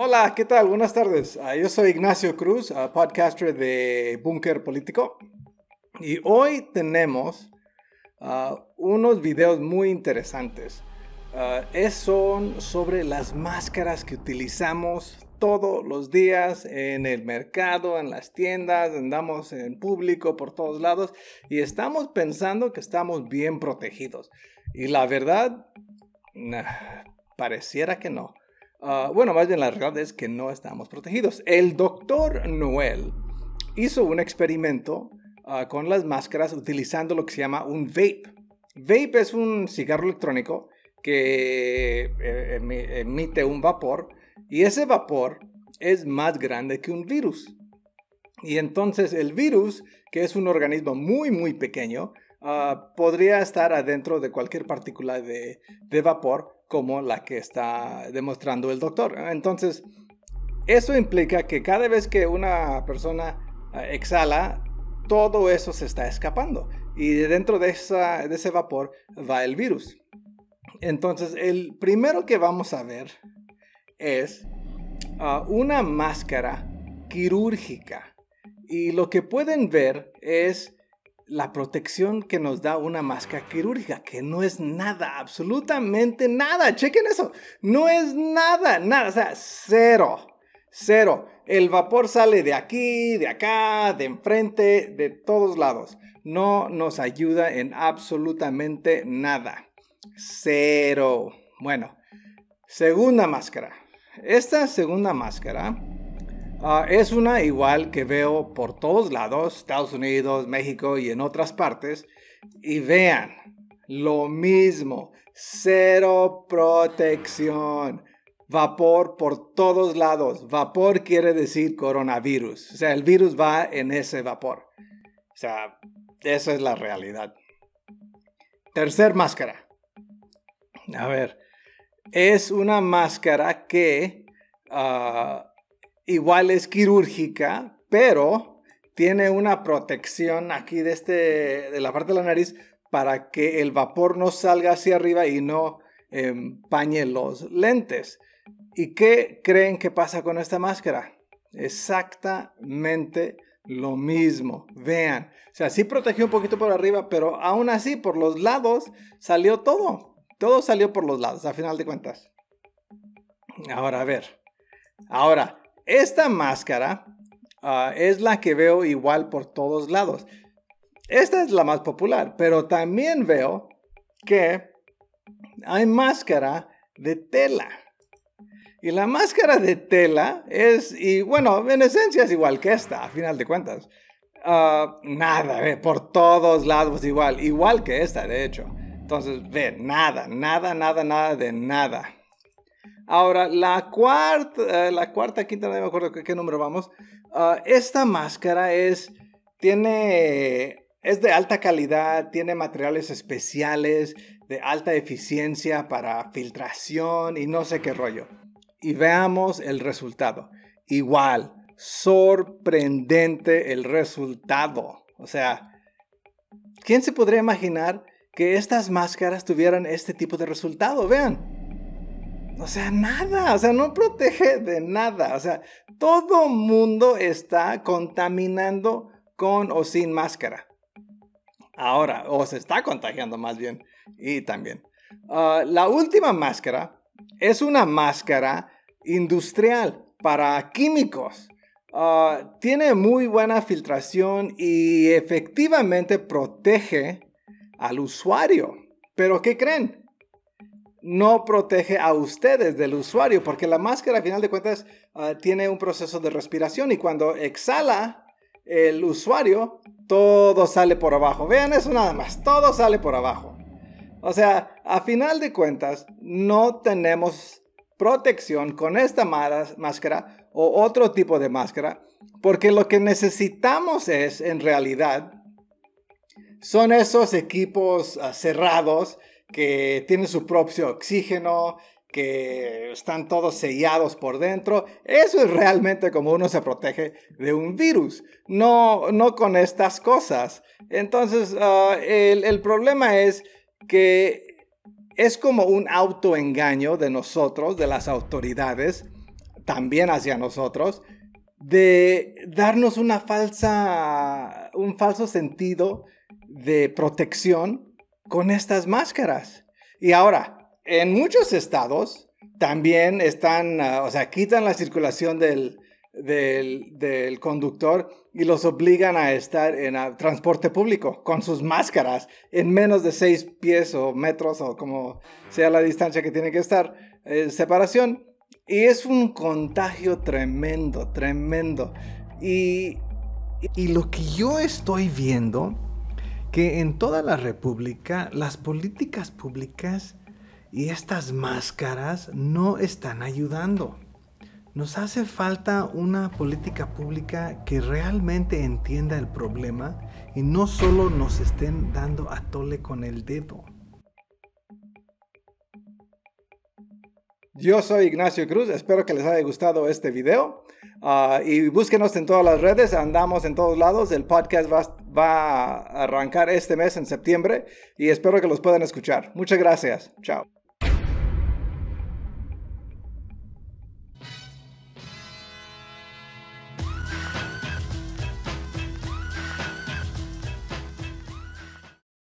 Hola, ¿qué tal? Buenas tardes. Ah, yo soy Ignacio Cruz, ah, podcaster de Búnker Político. Y hoy tenemos ah, unos videos muy interesantes. es, son sobre las máscaras que utilizamos todos los días en el mercado, en las tiendas, andamos en público por todos lados y estamos pensando que estamos bien protegidos. Y la verdad, pareciera que no. Ah, bueno, más bien la realidad es que no estamos protegidos. El doctor Noel hizo un experimento ah, con las máscaras utilizando lo que se llama un vape. Vape es un cigarro electrónico que eh, emite un vapor y ese vapor es más grande que un virus. Y entonces el virus, que es un organismo muy, muy pequeño, ah, podría estar adentro de cualquier partícula de, de vapor como la que está demostrando el doctor. Entonces, eso implica que cada vez que una persona eh, exhala, todo eso se está escapando y dentro de, esa, de ese vapor va el virus. Entonces, el primero que vamos a ver es ah, una máscara quirúrgica. Y lo que pueden ver es la protección que nos da una máscara quirúrgica, que no es nada, absolutamente nada. Chequen eso, no es nada, nada, o sea, cero, cero. El vapor sale de aquí, de acá, de enfrente, de todos lados. No nos ayuda en absolutamente nada. Cero. Bueno, segunda máscara. Esta segunda máscara Ah, es una igual que veo por todos lados, Estados Unidos, México y en otras partes. Y vean, lo mismo, cero protección. Vapor por todos lados. Vapor quiere decir coronavirus. O sea, el virus va en ese vapor. O sea, esa es la realidad. Tercer máscara. A ver, es una máscara que ah, igual es quirúrgica, pero tiene una protección aquí de, este, de la parte de la nariz para que el vapor no salga hacia arriba y no empañe los lentes. ¿Y qué creen que pasa con esta máscara? Exactamente lo mismo. Vean, o sea, sí protegió un poquito por arriba, pero aún así por los lados salió todo. Todo salió por los lados, a final de cuentas. Ahora, a ver. Ahora, esta máscara ah, es la que veo igual por todos lados. Esta es la más popular, pero también veo que hay máscara de tela. Y la máscara de tela es, y bueno, en esencia es igual que esta, a final de cuentas. Ah, nada, ve, por todos lados igual, igual que esta, de hecho. Entonces, ve, nada, nada, nada, nada de nada. Ahora, la cuarta, eh, la cuarta, quinta, no me acuerdo qué, número vamos. Ah, esta máscara es, tiene, es de alta calidad, tiene materiales especiales, de alta eficiencia para filtración y no sé qué rollo. Y veamos el resultado. Igual, sorprendente el resultado. O sea, ¿quién se podría imaginar que estas máscaras tuvieran este tipo de resultado? Vean. O sea, nada, o sea, no protege de nada. O sea, todo mundo está contaminando con o sin máscara. Ahora, o se está contagiando más bien. Y también. Ah, la última máscara es una máscara industrial para químicos. Ah, tiene muy buena filtración y efectivamente protege al usuario. Pero ¿qué creen? No protege a ustedes del usuario, porque la máscara, a final de cuentas, ah, tiene un proceso de respiración y cuando exhala el usuario, todo sale por abajo. Vean eso nada más, todo sale por abajo. O sea, a final de cuentas, no tenemos protección con esta máscara o otro tipo de máscara, porque lo que necesitamos es, en realidad, son esos equipos ah, cerrados que tiene su propio oxígeno, que están todos sellados por dentro. Eso es realmente como uno se protege de un virus, no, no con estas cosas. Entonces, ah, el, el problema es que es como un autoengaño de nosotros, de las autoridades, también hacia nosotros, de darnos una falsa, un falso sentido de protección con estas máscaras. Y ahora, en muchos estados también están, ah, o sea, quitan la circulación del, del, conductor y los obligan a estar en transporte público con sus máscaras en menos de seis pies o metros o como sea la distancia que tiene que estar, eh, separación. Y es un contagio tremendo, tremendo. Y, y lo que yo estoy viendo, que en toda la República las políticas públicas y estas máscaras no están ayudando. Nos hace falta una política pública que realmente entienda el problema y no solo nos estén dando a tole con el dedo. Yo soy Ignacio Cruz, espero que les haya gustado este video ah, y búsquenos en todas las redes, andamos en todos lados, el podcast va, va a arrancar este mes en septiembre y espero que los puedan escuchar. Muchas gracias, chao.